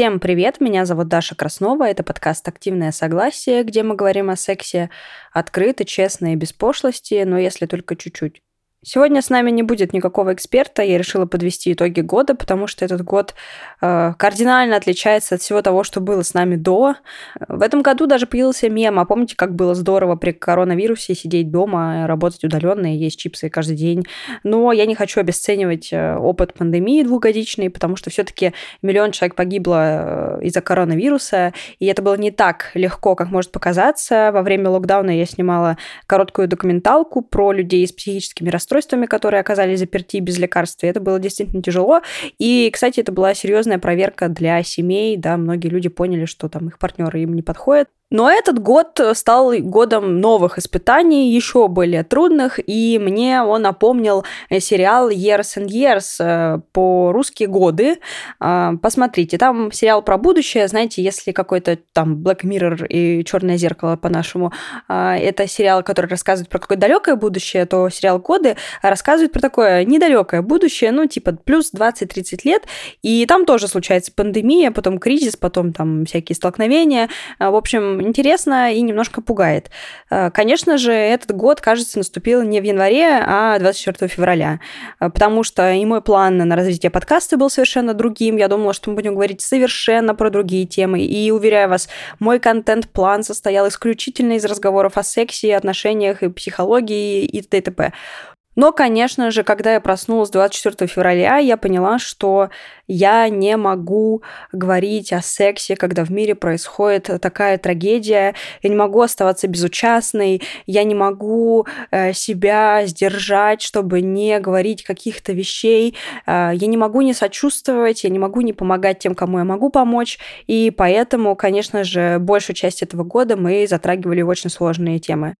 Всем привет, меня зовут Даша Краснова, это подкаст «Активное согласие», где мы говорим о сексе открыто, честно и без пошлости, но если только чуть-чуть. Сегодня с нами не будет никакого эксперта. Я решила подвести итоги года, потому что этот год э, кардинально отличается от всего того, что было с нами до. В этом году даже появился мем. А помните, как было здорово при коронавирусе сидеть дома, работать удаленно и есть чипсы каждый день? Но я не хочу обесценивать э, опыт пандемии двухгодичной, потому что все-таки миллион человек погибло э, из-за коронавируса, и это было не так легко, как может показаться. Во время локдауна я снимала короткую документалку про людей с психическими расстройствами расстройствами, которые оказались заперти без лекарств. И это было действительно тяжело. И, кстати, это была серьезная проверка для семей. Да, многие люди поняли, что там их партнеры им не подходят. Но этот год стал годом новых испытаний, еще более трудных, и мне он напомнил э, сериал Years and Years э, по русские годы. А, посмотрите, там сериал про будущее, знаете, если какой-то там Black Mirror и Черное зеркало по-нашему, а, это сериал, который рассказывает про какое-то далекое будущее, то сериал Годы рассказывает про такое недалекое будущее, ну, типа плюс 20-30 лет, и там тоже случается пандемия, потом кризис, потом там всякие столкновения. А, в общем, интересно и немножко пугает. Э, конечно же, этот год, кажется, наступил не в январе, а 24 февраля, э, потому что и мой план на развитие подкаста был совершенно другим. Я думала, что мы будем говорить совершенно про другие темы. И, уверяю вас, мой контент-план состоял исключительно из разговоров о сексе, отношениях и психологии и т.д. Но, конечно же, когда я проснулась 24 февраля, я поняла, что я не могу говорить о сексе, когда в мире происходит такая трагедия. Я не могу оставаться безучастной, я не могу э, себя сдержать, чтобы не говорить каких-то вещей. Э, я не могу не сочувствовать, я не могу не помогать тем, кому я могу помочь. И поэтому, конечно же, большую часть этого года мы затрагивали очень сложные темы.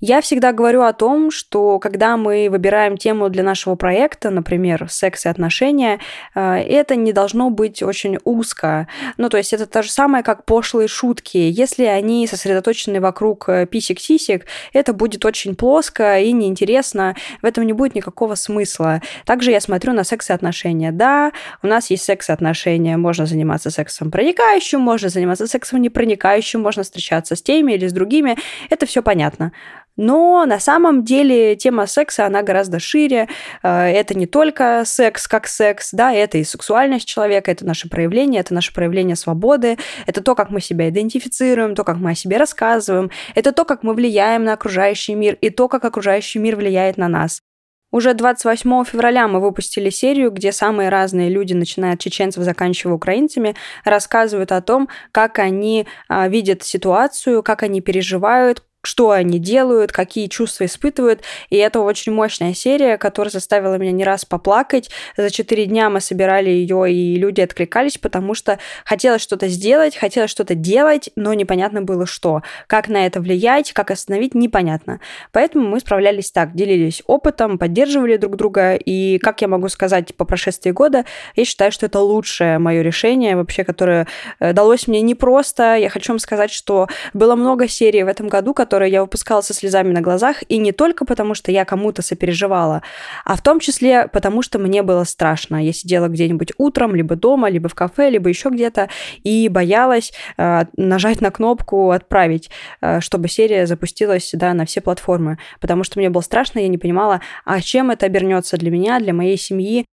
Я всегда говорю о том, что когда мы выбираем тему для нашего проекта, например, секс и отношения, э, это не должно быть очень узко. Ну, то есть это то же самое, как пошлые шутки. Если они сосредоточены вокруг э, писек-сисек, это будет очень плоско и неинтересно, в этом не будет никакого смысла. Также я смотрю на секс и отношения. Да, у нас есть секс и отношения, можно заниматься сексом проникающим, можно заниматься сексом непроникающим, можно встречаться с теми или с другими, это все понятно. Но на самом деле тема секса, она гораздо шире. Э, это не только секс как секс, да, это и сексуальность человека, это наше проявление, это наше проявление свободы, это то, как мы себя идентифицируем, то, как мы о себе рассказываем, это то, как мы влияем на окружающий мир и то, как окружающий мир влияет на нас. Уже 28 февраля мы выпустили серию, где самые разные люди, начиная от чеченцев, заканчивая украинцами, рассказывают о том, как они а, видят ситуацию, как они переживают, что они делают, какие чувства испытывают. И это очень мощная серия, которая заставила меня не раз поплакать. За четыре дня мы собирали ее, и люди откликались, потому что хотелось что-то сделать, хотелось что-то делать, но непонятно было что. Как на это влиять, как остановить, непонятно. Поэтому мы справлялись так, делились опытом, поддерживали друг друга. И, как я могу сказать по прошествии года, я считаю, что это лучшее мое решение вообще, которое э, далось мне непросто. Я хочу вам сказать, что было много серий в этом году, которые которые я выпускала со слезами на глазах, и не только потому, что я кому-то сопереживала, а в том числе потому, что мне было страшно. Я сидела где-нибудь утром, либо дома, либо в кафе, либо еще где-то, и боялась э, нажать на кнопку «Отправить», э, чтобы серия запустилась да, на все платформы, потому что мне было страшно, я не понимала, а чем это обернется для меня, для моей семьи.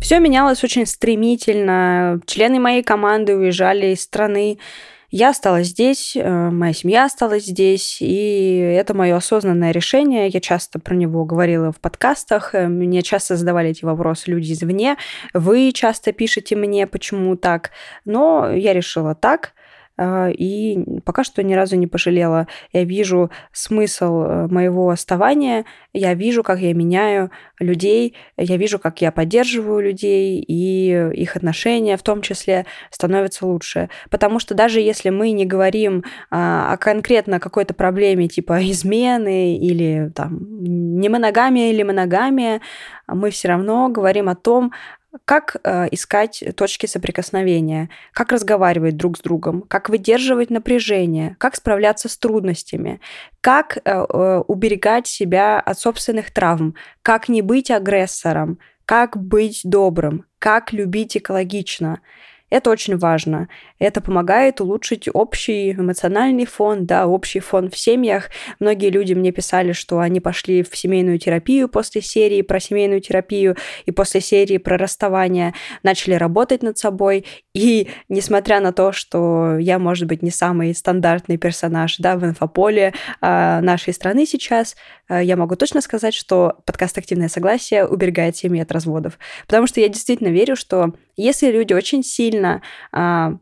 Все менялось очень стремительно. Члены моей команды уезжали из страны. Я осталась здесь, э, моя семья осталась здесь, и это мое осознанное решение. Я часто про него говорила в подкастах, э, мне часто задавали эти вопросы люди извне. Вы часто пишете мне, почему так, но я решила так. А, и пока что ни разу не пожалела. Я вижу смысл э, моего оставания, я вижу, как я меняю людей, я вижу, как я поддерживаю людей, и их отношения в том числе становятся лучше. Потому что даже если мы не говорим а, о конкретно какой-то проблеме типа измены или там не моногамия или моногамия, мы все равно говорим о том, как э, искать точки соприкосновения, как разговаривать друг с другом, как выдерживать напряжение, как справляться с трудностями, как э, э, уберегать себя от собственных травм, как не быть агрессором, как быть добрым, как любить экологично. Это очень важно. Это помогает улучшить общий эмоциональный фон, да, общий фон в семьях. Многие люди мне писали, что они пошли в семейную терапию после серии про семейную терапию и после серии про расставание, начали работать над собой. И несмотря на то, что я, может быть, не самый стандартный персонаж да, в инфополе э, нашей страны сейчас, я могу точно сказать, что подкаст «Активное согласие» уберегает семьи от разводов. Потому что я действительно верю, что если люди очень сильно а,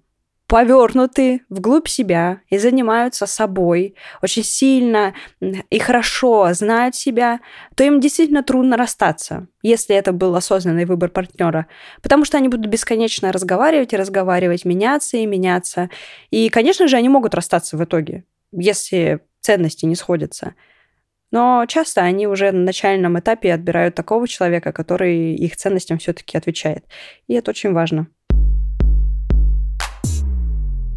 повернуты вглубь себя и занимаются собой очень сильно и хорошо знают себя, то им действительно трудно расстаться, если это был осознанный выбор партнера. Потому что они будут бесконечно разговаривать и разговаривать, меняться и меняться. И, конечно же, они могут расстаться в итоге, если ценности не сходятся. Но часто они уже на начальном этапе отбирают такого человека, который их ценностям все-таки отвечает. И это очень важно.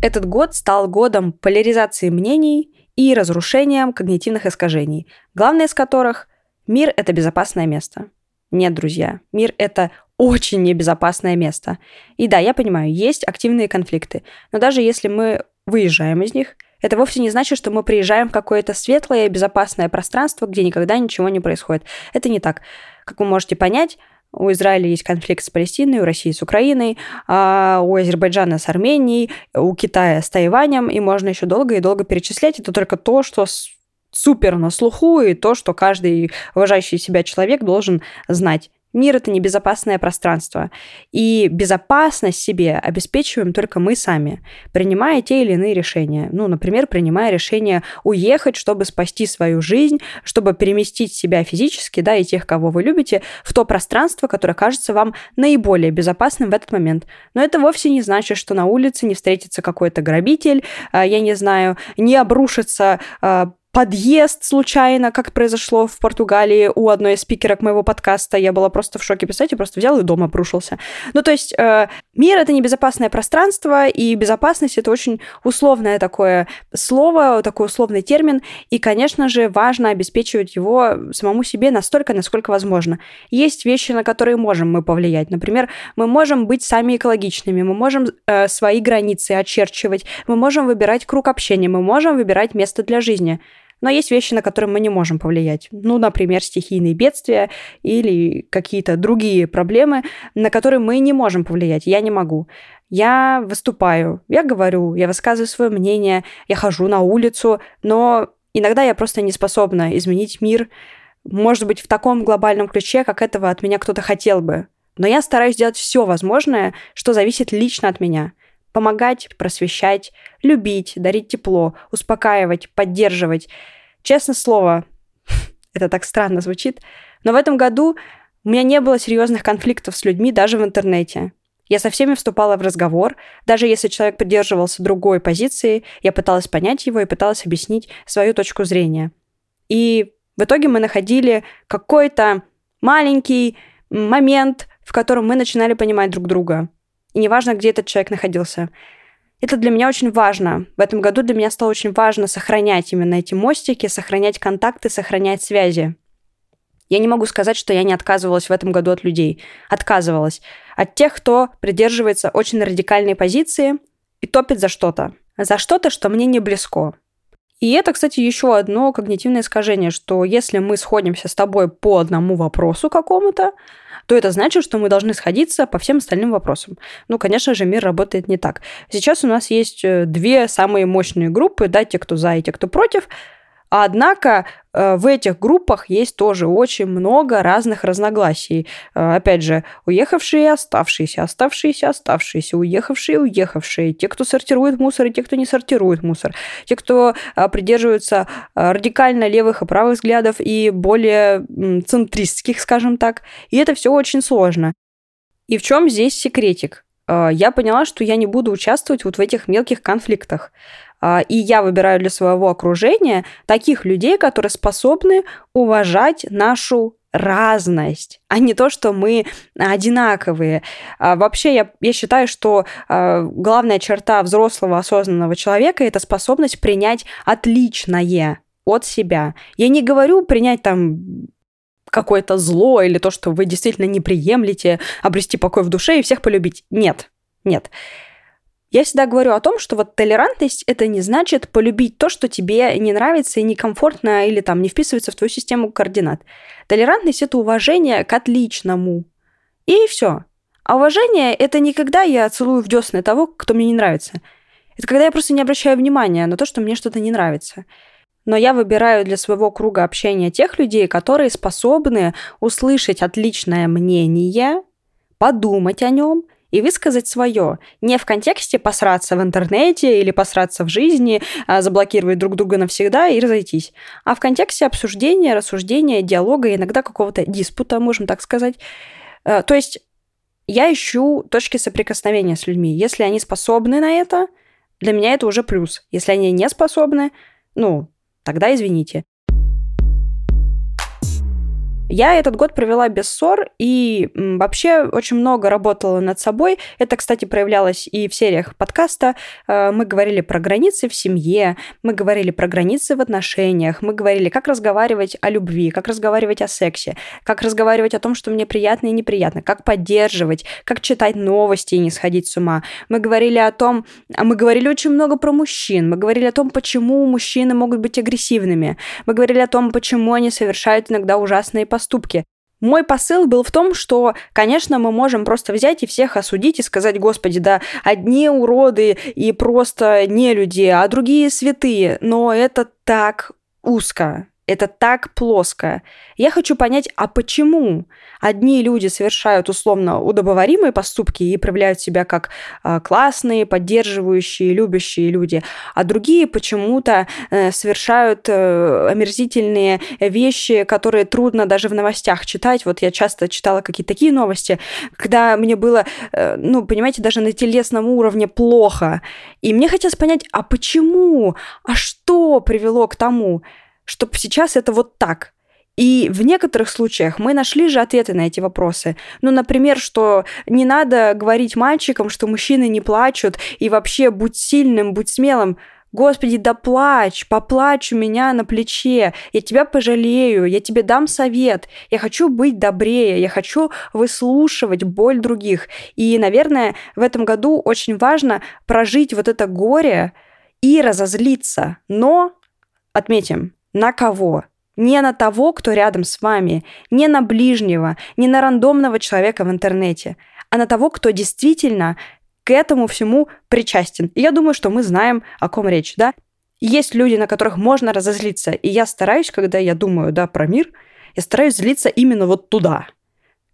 Этот год стал годом поляризации мнений и разрушением когнитивных искажений, главное из которых – мир – это безопасное место. Нет, друзья, мир – это очень небезопасное место. И да, я понимаю, есть активные конфликты, но даже если мы выезжаем из них – это вовсе не значит, что мы приезжаем в какое-то светлое и безопасное пространство, где никогда ничего не происходит. Это не так. Как вы можете понять, у Израиля есть конфликт с Палестиной, у России с Украиной, а у Азербайджана с Арменией, у Китая с Тайванем, и можно еще долго и долго перечислять. Это только то, что супер на слуху, и то, что каждый уважающий себя человек должен знать. Мир — это небезопасное пространство. И безопасность себе обеспечиваем только мы сами, принимая те или иные решения. Ну, например, принимая решение уехать, чтобы спасти свою жизнь, чтобы переместить себя физически, да, и тех, кого вы любите, в то пространство, которое кажется вам наиболее безопасным в этот момент. Но это вовсе не значит, что на улице не встретится какой-то грабитель, а, я не знаю, не обрушится а, подъезд случайно, как произошло в Португалии у одной из спикерок моего подкаста. Я была просто в шоке. Представляете, просто взял и дома обрушился. Ну, то есть э, мир — это небезопасное пространство, и безопасность — это очень условное такое слово, такой условный термин, и, конечно же, важно обеспечивать его самому себе настолько, насколько возможно. Есть вещи, на которые можем мы повлиять. Например, мы можем быть сами экологичными, мы можем э, свои границы очерчивать, мы можем выбирать круг общения, мы можем выбирать место для жизни — но есть вещи, на которые мы не можем повлиять. Ну, например, стихийные бедствия или какие-то другие проблемы, на которые мы не можем повлиять. Я не могу. Я выступаю, я говорю, я высказываю свое мнение, я хожу на улицу, но иногда я просто не способна изменить мир, может быть, в таком глобальном ключе, как этого от меня кто-то хотел бы. Но я стараюсь делать все возможное, что зависит лично от меня. Помогать, просвещать, любить, дарить тепло, успокаивать, поддерживать. Честное слово, это так странно звучит, но в этом году у меня не было серьезных конфликтов с людьми даже в интернете. Я со всеми вступала в разговор, даже если человек придерживался другой позиции, я пыталась понять его и пыталась объяснить свою точку зрения. И в итоге мы находили какой-то маленький момент, в котором мы начинали понимать друг друга. И неважно, где этот человек находился. Это для меня очень важно. В этом году для меня стало очень важно сохранять именно эти мостики, сохранять контакты, сохранять связи. Я не могу сказать, что я не отказывалась в этом году от людей. Отказывалась. От тех, кто придерживается очень радикальной позиции и топит за что-то. За что-то, что мне не близко. И это, кстати, еще одно когнитивное искажение, что если мы сходимся с тобой по одному вопросу какому-то, то это значит, что мы должны сходиться по всем остальным вопросам. Ну, конечно же, мир работает не так. Сейчас у нас есть э, две самые мощные группы, да, те, кто за и те, кто против. Однако э, в этих группах есть тоже очень много разных разногласий. Э, опять же, уехавшие оставшиеся, оставшиеся, оставшиеся, уехавшие уехавшие, те, кто сортирует мусор, и те, кто не сортирует мусор, те, кто э, придерживаются радикально левых и правых взглядов и более центристских, скажем так. И это все очень сложно. И в чем здесь секретик? Я поняла, что я не буду участвовать вот в этих мелких конфликтах. А, и я выбираю для своего окружения таких людей, которые способны уважать нашу разность, а не то, что мы одинаковые. А вообще, я, я считаю, что а, главная черта взрослого осознанного человека это способность принять отличное от себя. Я не говорю принять там какое-то зло или то, что вы действительно не приемлете, обрести покой в душе и всех полюбить. Нет, нет. Я всегда говорю о том, что вот толерантность это не значит полюбить то, что тебе не нравится и некомфортно или там не вписывается в твою систему координат. Толерантность это уважение к отличному. И все. А уважение это не когда я целую в десны того, кто мне не нравится. Это когда я просто не обращаю внимания на то, что мне что-то не нравится. Но я выбираю для своего круга общения тех людей, которые способны услышать отличное мнение, подумать о нем и высказать свое. Не в контексте посраться в интернете или посраться в жизни, а, заблокировать друг друга навсегда и разойтись, а в контексте обсуждения, рассуждения, диалога, иногда какого-то диспута, можем так сказать. Э, то есть я ищу точки соприкосновения с людьми. Если они способны на это, для меня это уже плюс. Если они не способны, ну, тогда извините. Я этот год провела без ссор и вообще очень много работала над собой. Это, кстати, проявлялось и в сериях подкаста. Э, мы говорили про границы в семье, мы говорили про границы в отношениях, мы говорили, как разговаривать о любви, как разговаривать о сексе, как разговаривать о том, что мне приятно и неприятно, как поддерживать, как читать новости и не сходить с ума. Мы говорили о том, а мы говорили очень много про мужчин, мы говорили о том, почему мужчины могут быть агрессивными, мы говорили о том, почему они совершают иногда ужасные поступки, поступки. Мой посыл был в том, что, конечно, мы можем просто взять и всех осудить и сказать, господи, да, одни уроды и просто не люди, а другие святые, но это так узко. Это так плоско. Я хочу понять, а почему одни люди совершают условно удобоваримые поступки и проявляют себя как э, классные, поддерживающие, любящие люди, а другие почему-то э, совершают э, омерзительные вещи, которые трудно даже в новостях читать. Вот я часто читала какие-то такие новости, когда мне было, э, ну, понимаете, даже на телесном уровне плохо. И мне хотелось понять, а почему? А что привело к тому? Чтобы сейчас это вот так. И в некоторых случаях мы нашли же ответы на эти вопросы. Ну, например, что не надо говорить мальчикам, что мужчины не плачут, и вообще будь сильным, будь смелым. Господи, да плачь, поплачь у меня на плече, я тебя пожалею, я тебе дам совет, я хочу быть добрее, я хочу выслушивать боль других. И, наверное, в этом году очень важно прожить вот это горе и разозлиться. Но, отметим, на кого? Не на того, кто рядом с вами, не на ближнего, не на рандомного человека в интернете, а на того, кто действительно к этому всему причастен. И я думаю, что мы знаем, о ком речь, да? Есть люди, на которых можно разозлиться, и я стараюсь, когда я думаю, да, про мир, я стараюсь злиться именно вот туда.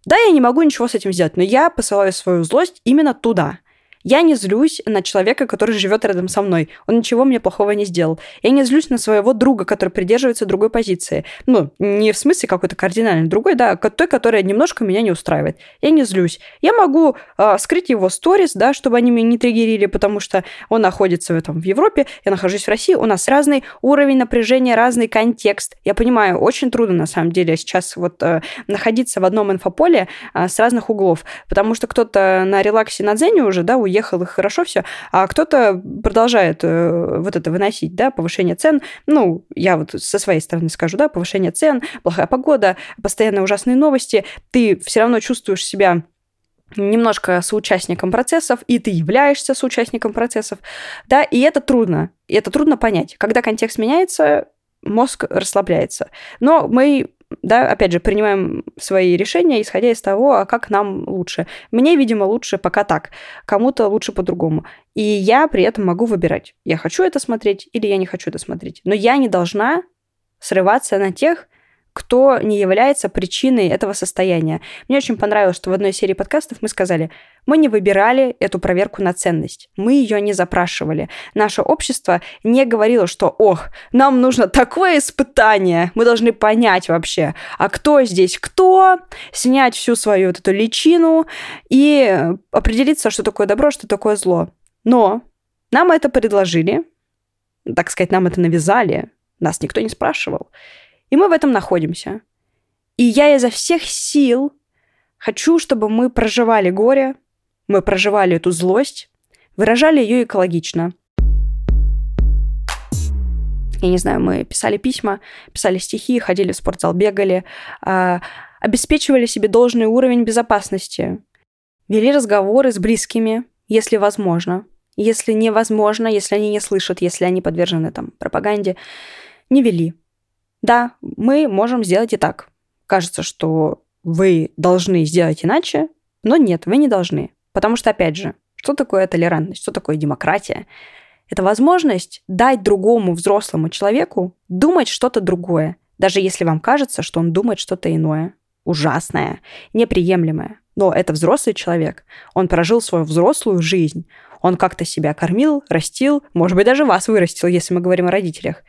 Да, я не могу ничего с этим сделать, но я посылаю свою злость именно туда. Я не злюсь на человека, который живет рядом со мной. Он ничего мне плохого не сделал. Я не злюсь на своего друга, который придерживается другой позиции. Ну, не в смысле какой-то кардинально другой, да, той, которая немножко меня не устраивает. Я не злюсь. Я могу э, скрыть его сторис, да, чтобы они меня не триггерили, потому что он находится в этом в Европе, я нахожусь в России, у нас разный уровень напряжения, разный контекст. Я понимаю, очень трудно на самом деле сейчас вот э, находиться в одном инфополе э, с разных углов, потому что кто-то на релаксе на дзене уже, да, уехал уехал, и хорошо все, а кто-то продолжает э, вот это выносить, да, повышение цен. Ну, я вот со своей стороны скажу, да, повышение цен, плохая погода, постоянно ужасные новости, ты все равно чувствуешь себя немножко соучастником процессов, и ты являешься соучастником процессов, да, и это трудно, и это трудно понять. Когда контекст меняется, мозг расслабляется. Но мы да, опять же, принимаем свои решения, исходя из того, а как нам лучше. Мне, видимо, лучше пока так, кому-то лучше по-другому. И я при этом могу выбирать, я хочу это смотреть или я не хочу это смотреть. Но я не должна срываться на тех, кто не является причиной этого состояния. Мне очень понравилось, что в одной серии подкастов мы сказали, мы не выбирали эту проверку на ценность, мы ее не запрашивали. Наше общество не говорило, что, ох, нам нужно такое испытание, мы должны понять вообще, а кто здесь кто, снять всю свою вот эту личину и определиться, что такое добро, что такое зло. Но нам это предложили, так сказать, нам это навязали, нас никто не спрашивал. И мы в этом находимся. И я изо всех сил хочу, чтобы мы проживали горе, мы проживали эту злость, выражали ее экологично. Я не знаю, мы писали письма, писали стихи, ходили в спортзал, бегали, э, обеспечивали себе должный уровень безопасности, вели разговоры с близкими, если возможно. Если невозможно, если они не слышат, если они подвержены там пропаганде, не вели. Да, мы можем сделать и так. Кажется, что вы должны сделать иначе, но нет, вы не должны. Потому что, опять же, что такое толерантность, что такое демократия? Это возможность дать другому взрослому человеку думать что-то другое, даже если вам кажется, что он думает что-то иное, ужасное, неприемлемое. Но это взрослый человек. Он прожил свою взрослую жизнь. Он как-то себя кормил, растил, может быть, даже вас вырастил, если мы говорим о родителях.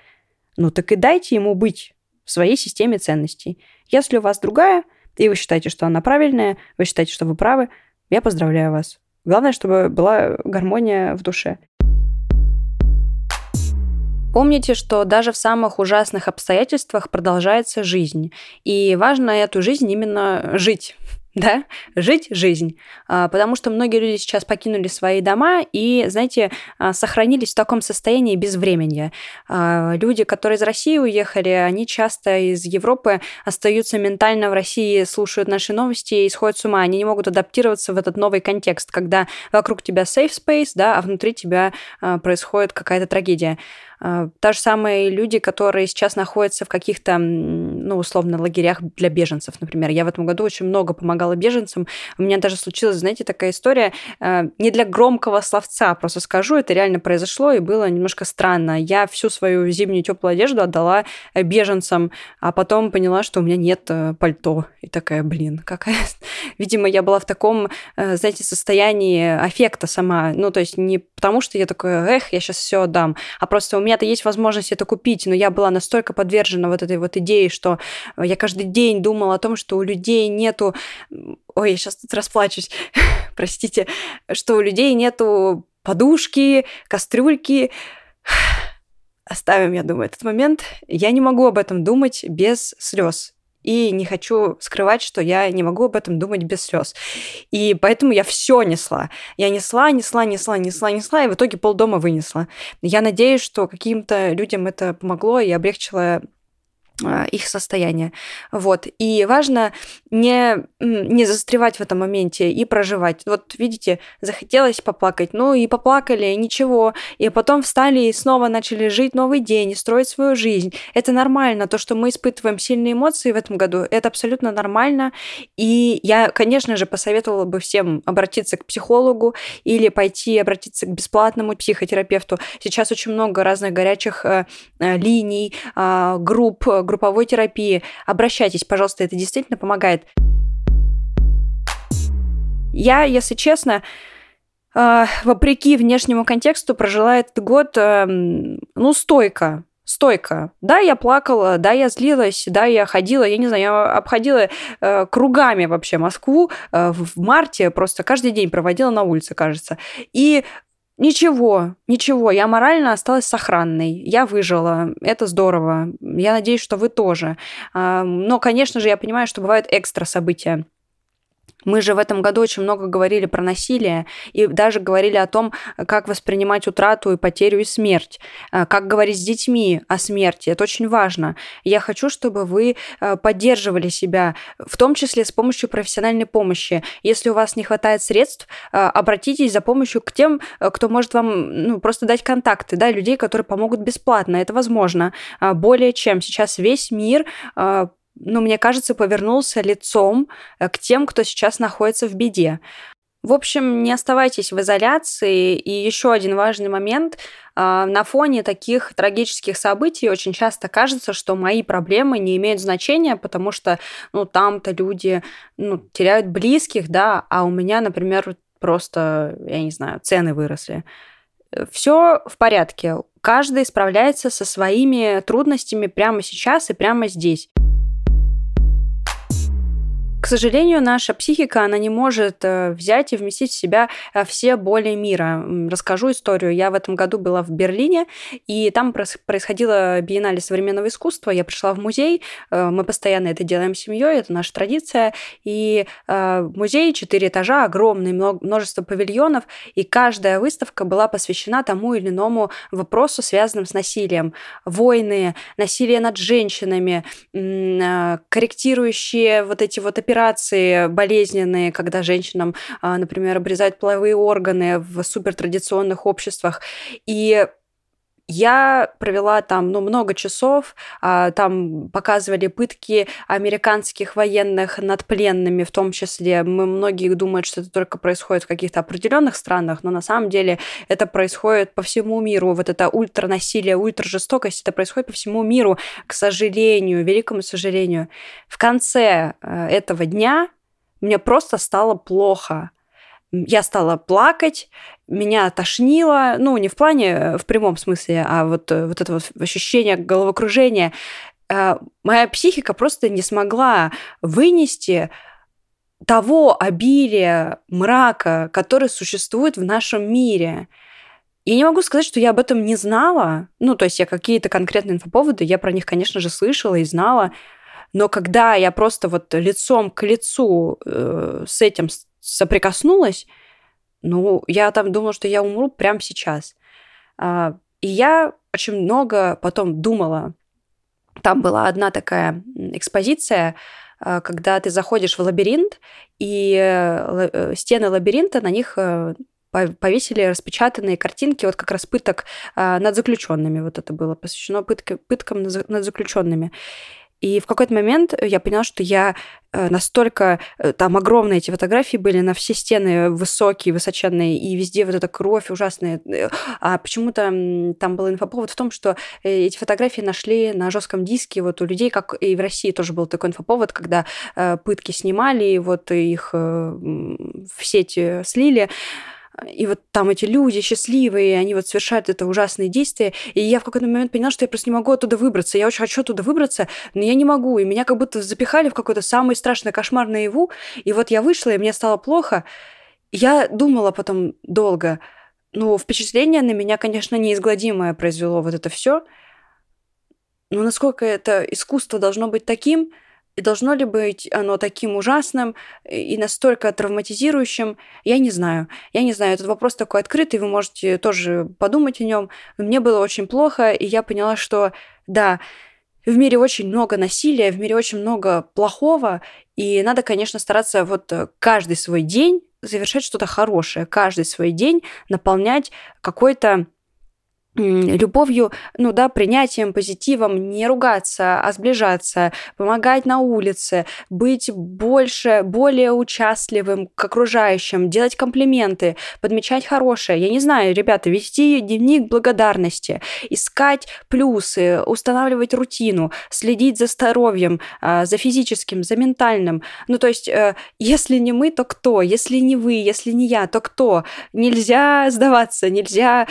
Ну так и дайте ему быть в своей системе ценностей. Если у вас другая, и вы считаете, что она правильная, вы считаете, что вы правы, я поздравляю вас. Главное, чтобы была гармония в душе. Помните, что даже в самых ужасных обстоятельствах продолжается жизнь. И важно эту жизнь именно жить да, жить жизнь. А, потому что многие люди сейчас покинули свои дома и, знаете, а, сохранились в таком состоянии без времени. А, люди, которые из России уехали, они часто из Европы остаются ментально в России, слушают наши новости и сходят с ума. Они не могут адаптироваться в этот новый контекст, когда вокруг тебя safe space, да, а внутри тебя происходит какая-то трагедия. А, та же самые люди, которые сейчас находятся в каких-то, ну, условно, лагерях для беженцев, например. Я в этом году очень много помогала беженцам. У меня даже случилась, знаете, такая история, а, не для громкого словца, просто скажу, это реально произошло и было немножко странно. Я всю свою зимнюю теплую одежду отдала э, беженцам, а потом поняла, что у меня нет э, пальто. И такая, блин, какая... Видимо, я была в таком, э, знаете, состоянии аффекта сама. Ну, то есть не потому, что я такая, эх, я сейчас все отдам, а просто у меня меня-то есть возможность это купить, но я была настолько подвержена вот этой вот идее, что я каждый день думала о том, что у людей нету... Ой, я сейчас тут расплачусь, простите, что у людей нету подушки, кастрюльки. Оставим, я думаю, этот момент. Я не могу об этом думать без слез. И не хочу скрывать, что я не могу об этом думать без слез. И поэтому я все несла. Я несла, несла, несла, несла, несла, и в итоге полдома вынесла. Я надеюсь, что каким-то людям это помогло и облегчило их состояние. Вот. И важно не, не застревать в этом моменте и проживать. Вот видите, захотелось поплакать, ну и поплакали, ничего. И потом встали и снова начали жить новый день и строить свою жизнь. Это нормально. То, что мы испытываем сильные эмоции в этом году, это абсолютно нормально. И я, конечно же, посоветовала бы всем обратиться к психологу или пойти обратиться к бесплатному психотерапевту. Сейчас очень много разных горячих э, э линий, э, групп, групповой терапии. Обращайтесь, пожалуйста, это действительно помогает. Я, если честно, э, вопреки внешнему контексту прожила этот год, э, ну, стойко, стойко. Да, я плакала, да, я злилась, да, я ходила, я не знаю, я обходила э, кругами вообще Москву э, в марте, просто каждый день проводила на улице, кажется. И Ничего, ничего, я морально осталась сохранной, я выжила, это здорово, я надеюсь, что вы тоже. Но, конечно же, я понимаю, что бывают экстра события. Мы же в этом году очень много говорили про насилие и даже говорили о том, как воспринимать утрату и потерю и смерть, э, как говорить с детьми о смерти. Это очень важно. Я хочу, чтобы вы э, поддерживали себя, в том числе с помощью профессиональной помощи. Если у вас не хватает средств, э, обратитесь за помощью к тем, кто может вам ну, просто дать контакты, да, людей, которые помогут бесплатно. Это возможно. Более чем сейчас весь мир ну, мне кажется, повернулся лицом э, к тем, кто сейчас находится в беде. В общем, не оставайтесь в изоляции. И еще один важный момент. А, на фоне таких трагических событий очень часто кажется, что мои проблемы не имеют значения, потому что ну, там-то люди ну, теряют близких, да, а у меня, например, просто, я не знаю, цены выросли. Все в порядке. Каждый справляется со своими трудностями прямо сейчас и прямо здесь. Сожалению, наша психика, она не может э, взять и вместить в себя э, все боли мира. Расскажу историю. Я в этом году была в Берлине, и там происходило биеннале современного искусства. Я пришла в музей, э, мы постоянно это делаем с семьей, это наша традиция. И музей, четыре этажа, огромный, множество павильонов, и каждая выставка была посвящена тому или иному вопросу, связанным с насилием. Войны, насилие над женщинами, корректирующие вот эти вот операции болезненные, когда женщинам, а, например, обрезают половые органы в супертрадиционных обществах. И я провела там ну, много часов, а, там показывали пытки американских военных над пленными, в том числе. Мы, многие думают, что это только происходит в каких-то определенных странах, но на самом деле это происходит по всему миру. Вот это ультранасилие, ультражестокость, это происходит по всему миру, к сожалению, великому сожалению. В конце э, этого дня мне просто стало плохо я стала плакать, меня тошнило, ну, не в плане, в прямом смысле, а вот, э, вот это вот ощущение головокружения. Э, моя психика просто не смогла вынести того обилия мрака, который существует в нашем мире. Я не могу сказать, что я об этом не знала. Ну, то есть я какие-то конкретные инфоповоды, я про них, конечно же, слышала и знала. Но когда я просто вот лицом к лицу э, с этим соприкоснулась, ну, я там думала, что я умру прямо сейчас. А, и я очень много потом думала. Там была одна такая экспозиция, а, когда ты заходишь в лабиринт, и э, э, стены лабиринта, на них э, повесили распечатанные картинки вот как раз пыток а, над заключенными. Вот это было посвящено пыткам над заключенными. И в какой-то момент я поняла, что я э, настолько... Э, там огромные эти фотографии были, на все стены высокие, высоченные, и везде вот эта кровь ужасная. Э, а почему-то там был инфоповод в том, что эти фотографии нашли на жестком диске вот у людей, как и в России тоже был такой инфоповод, когда пытки снимали, и вот их в сети слили и вот там эти люди счастливые, они вот совершают это ужасные действия, и я в какой-то момент поняла, что я просто не могу оттуда выбраться. Я очень хочу оттуда выбраться, но я не могу, и меня как будто запихали в какой-то самый страшный кошмар наяву, и вот я вышла, и мне стало плохо. Я думала потом долго, ну, впечатление на меня, конечно, неизгладимое произвело вот это все. Но насколько это искусство должно быть таким, и должно ли быть оно таким ужасным и настолько травматизирующим, я не знаю. Я не знаю, этот вопрос такой открытый, вы можете тоже подумать о нем. Мне было очень плохо, и я поняла, что да, в мире очень много насилия, в мире очень много плохого, и надо, конечно, стараться вот каждый свой день завершать что-то хорошее, каждый свой день наполнять какой-то любовью, ну да, принятием, позитивом, не ругаться, а сближаться, помогать на улице, быть больше, более участливым к окружающим, делать комплименты, подмечать хорошее. Я не знаю, ребята, вести дневник благодарности, искать плюсы, устанавливать рутину, следить за здоровьем, а, за физическим, за ментальным. Ну, то есть, э, если не мы, то кто? Если не вы, если не я, то кто? Нельзя сдаваться, нельзя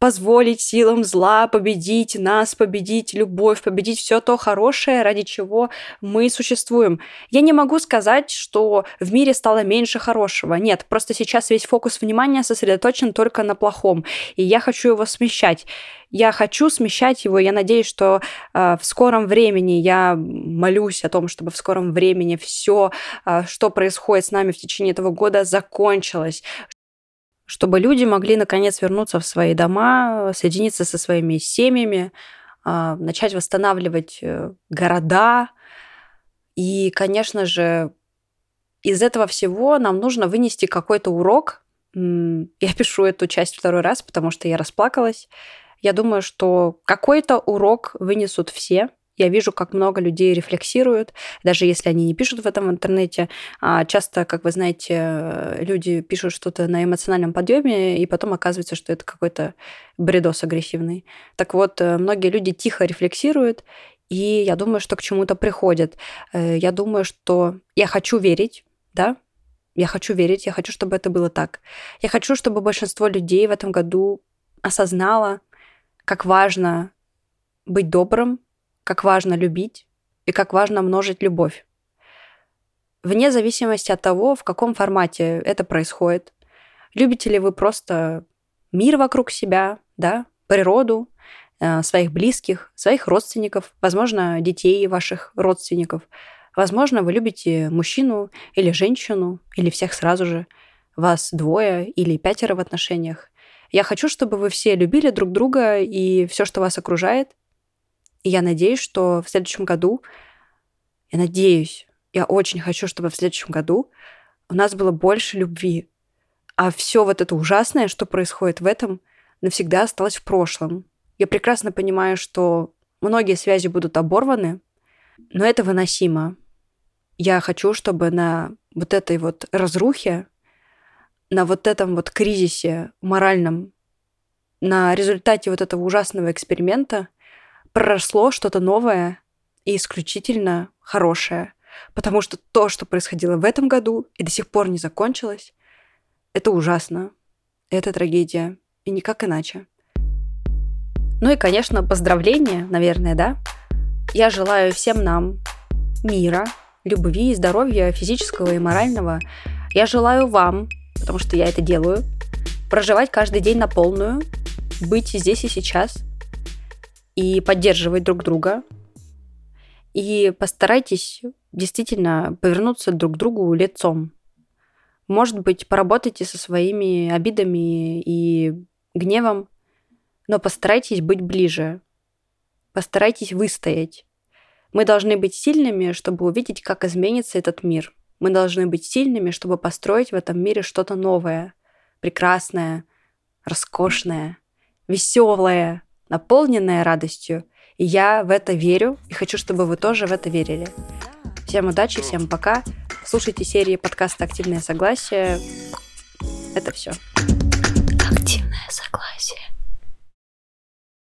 позволить силам зла победить нас, победить любовь, победить все то хорошее, ради чего мы существуем. Я не могу сказать, что в мире стало меньше хорошего. Нет, просто сейчас весь фокус внимания сосредоточен только на плохом, и я хочу его смещать. Я хочу смещать его, я надеюсь, что э, в скором времени я молюсь о том, чтобы в скором времени все, э, что происходит с нами в течение этого года, закончилось, чтобы люди могли наконец вернуться в свои дома, соединиться со своими семьями, а, начать восстанавливать э, города. И, конечно же, из этого всего нам нужно вынести какой-то урок. Я пишу эту часть второй раз, потому что я расплакалась. Я думаю, что какой-то урок вынесут все – я вижу, как много людей рефлексируют, даже если они не пишут в этом в интернете. А часто, как вы знаете, люди пишут что-то на эмоциональном подъеме, и потом оказывается, что это какой-то бредос агрессивный. Так вот, э, многие люди тихо рефлексируют, и я думаю, что к чему-то приходят. Э, я думаю, что я хочу верить, да, я хочу верить, я хочу, чтобы это было так. Я хочу, чтобы большинство людей в этом году осознало, как важно быть добрым, как важно любить и как важно множить любовь. вне зависимости от того, в каком формате это происходит. Любите ли вы просто мир вокруг себя, да, природу, э, своих близких, своих родственников, возможно, детей ваших родственников. Возможно, вы любите мужчину или женщину, или всех сразу же. Вас двое или пятеро в отношениях. Я хочу, чтобы вы все любили друг друга и все, что вас окружает. И я надеюсь, что в следующем году, я надеюсь, я очень хочу, чтобы в следующем году у нас было больше любви. А все вот это ужасное, что происходит в этом, навсегда осталось в прошлом. Я прекрасно понимаю, что многие связи будут оборваны, но это выносимо. Я хочу, чтобы на вот этой вот разрухе, на вот этом вот кризисе моральном, на результате вот этого ужасного эксперимента проросло что-то новое и исключительно хорошее. Потому что то, что происходило в этом году и до сих пор не закончилось, это ужасно. Это трагедия. И никак иначе. Ну и, конечно, поздравления, наверное, да? Я желаю всем нам мира, любви и здоровья физического и морального. Я желаю вам, потому что я это делаю, проживать каждый день на полную, быть здесь и сейчас и поддерживать друг друга. И постарайтесь действительно повернуться друг к другу лицом. Может быть, поработайте со своими обидами и гневом, но постарайтесь быть ближе. Постарайтесь выстоять. Мы должны быть сильными, чтобы увидеть, как изменится этот мир. Мы должны быть сильными, чтобы построить в этом мире что-то новое, прекрасное, роскошное, веселое, наполненное радостью. И я в это верю и хочу, чтобы вы тоже в это верили. Всем удачи, всем пока. Слушайте серии подкаста «Активное согласие». Это все.